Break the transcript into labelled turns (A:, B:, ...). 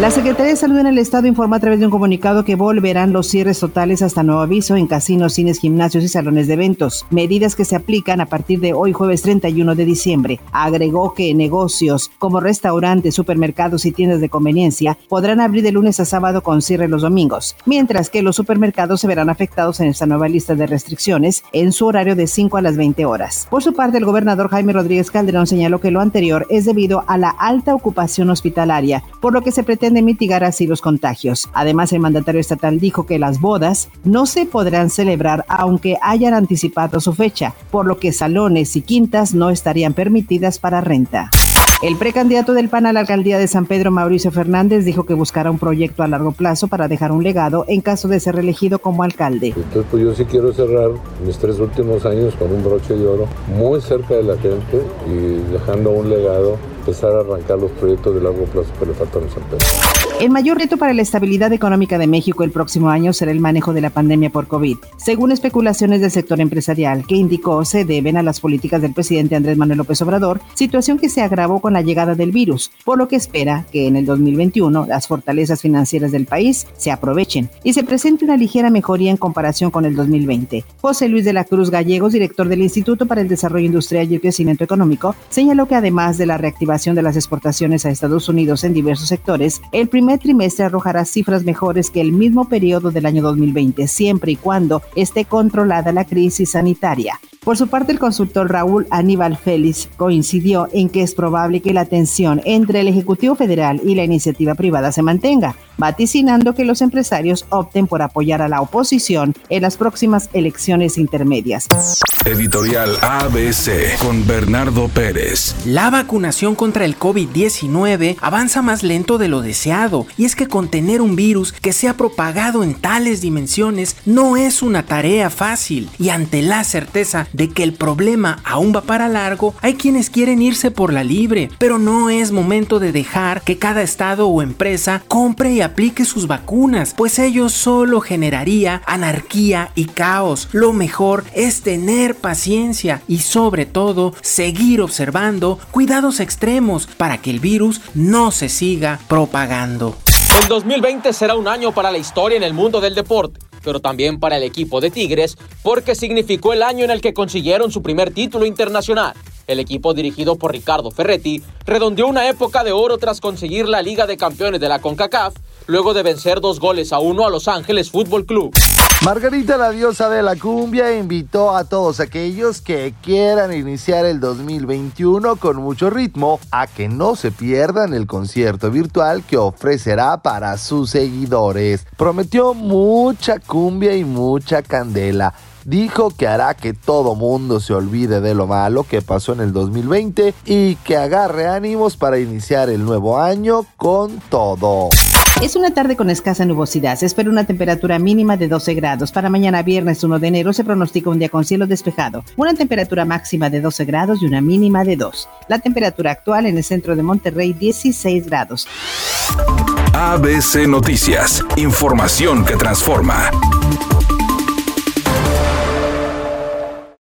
A: La Secretaría de Salud en el Estado informa a través de un comunicado que volverán los cierres totales hasta nuevo aviso en casinos, cines, gimnasios y salones de eventos, medidas que se aplican a partir de hoy jueves 31 de diciembre. Agregó que negocios como restaurantes, supermercados y tiendas de conveniencia podrán abrir de lunes a sábado con cierre los domingos, mientras que los supermercados se verán afectados en esta nueva lista de restricciones en su horario de 5 a las 20 horas. Por su parte, el gobernador Jaime Rodríguez Calderón señaló que lo anterior es debido a la alta ocupación hospitalaria, por lo que se pretende de mitigar así los contagios. Además, el mandatario estatal dijo que las bodas no se podrán celebrar aunque hayan anticipado su fecha, por lo que salones y quintas no estarían permitidas para renta. El precandidato del PAN a la alcaldía de San Pedro, Mauricio Fernández, dijo que buscará un proyecto a largo plazo para dejar un legado en caso de ser elegido como alcalde.
B: Entonces, pues yo sí quiero cerrar mis tres últimos años con un broche de oro, muy cerca de la gente y dejando un legado empezar a arrancar los proyectos de largo plazo que le faltan a San Pedro.
A: El mayor reto para la estabilidad económica de México el próximo año será el manejo de la pandemia por COVID, según especulaciones del sector empresarial, que indicó se deben a las políticas del presidente Andrés Manuel López Obrador, situación que se agravó con la llegada del virus, por lo que espera que en el 2021 las fortalezas financieras del país se aprovechen y se presente una ligera mejoría en comparación con el 2020. José Luis de la Cruz Gallegos, director del Instituto para el Desarrollo Industrial y el Crecimiento Económico, señaló que además de la reactivación de las exportaciones a Estados Unidos en diversos sectores, el primer trimestre arrojará cifras mejores que el mismo periodo del año 2020, siempre y cuando esté controlada la crisis sanitaria. Por su parte, el consultor Raúl Aníbal Félix coincidió en que es probable que la tensión entre el Ejecutivo Federal y la iniciativa privada se mantenga, vaticinando que los empresarios opten por apoyar a la oposición en las próximas elecciones intermedias.
C: Editorial ABC con Bernardo Pérez.
D: La vacunación contra el COVID-19 avanza más lento de lo deseado, y es que contener un virus que se ha propagado en tales dimensiones no es una tarea fácil, y ante la certeza de que el problema aún va para largo, hay quienes quieren irse por la libre, pero no es momento de dejar que cada estado o empresa compre y aplique sus vacunas, pues ello solo generaría anarquía y caos. Lo mejor es tener paciencia y sobre todo seguir observando cuidados extremos para que el virus no se siga propagando.
E: El 2020 será un año para la historia en el mundo del deporte pero también para el equipo de Tigres, porque significó el año en el que consiguieron su primer título internacional. El equipo dirigido por Ricardo Ferretti redondeó una época de oro tras conseguir la Liga de Campeones de la CONCACAF, luego de vencer dos goles a uno a Los Ángeles Fútbol Club.
F: Margarita, la diosa de la cumbia, invitó a todos aquellos que quieran iniciar el 2021 con mucho ritmo a que no se pierdan el concierto virtual que ofrecerá para sus seguidores. Prometió mucha cumbia y mucha candela dijo que hará que todo mundo se olvide de lo malo que pasó en el 2020 y que agarre ánimos para iniciar el nuevo año con todo.
A: Es una tarde con escasa nubosidad. Se espera una temperatura mínima de 12 grados. Para mañana viernes 1 de enero se pronostica un día con cielo despejado. Una temperatura máxima de 12 grados y una mínima de 2. La temperatura actual en el centro de Monterrey 16 grados.
C: ABC Noticias. Información que transforma.